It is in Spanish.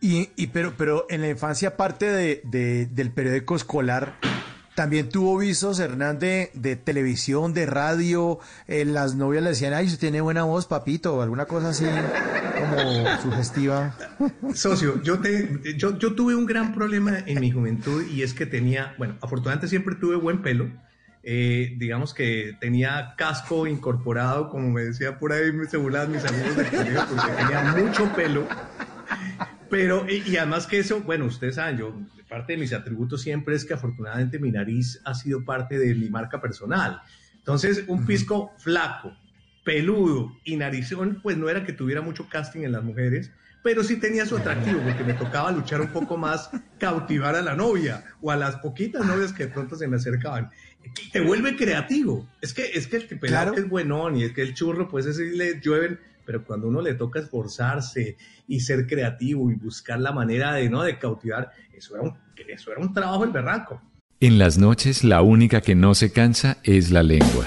Y, y pero, pero en la infancia, aparte de, de- del periódico escolar, también tuvo visos, Hernán, de, televisión, de radio. eh, las novias le decían, ay, usted tiene buena voz, papito, o alguna cosa así como sugestiva. Socio, yo, te, yo, yo tuve un gran problema en mi juventud y es que tenía, bueno, afortunadamente siempre tuve buen pelo. eh, digamos que tenía casco incorporado, como me decía por ahí, se burlaban mis amigos del colegio, porque tenía mucho pelo. Pero, y, y además que eso, bueno, ustedes saben, yo, parte de mis atributos siempre es que afortunadamente mi nariz ha sido parte de mi marca personal. Entonces, un pisco flaco, peludo y narizón, pues no era que tuviera mucho casting en las mujeres, pero sí tenía su atractivo, porque me tocaba luchar un poco más, cautivar a la novia o a las poquitas novias que de pronto se me acercaban. Te vuelve creativo. Es que, es que el pelado Claro. que es buenón y es que el churro, pues ese le llueven, pero cuando uno le toca esforzarse y ser creativo y buscar la manera de, ¿no? de cautivar, eso era un, eso era un trabajo el berraco. En las noches la única que no se cansa es la lengua.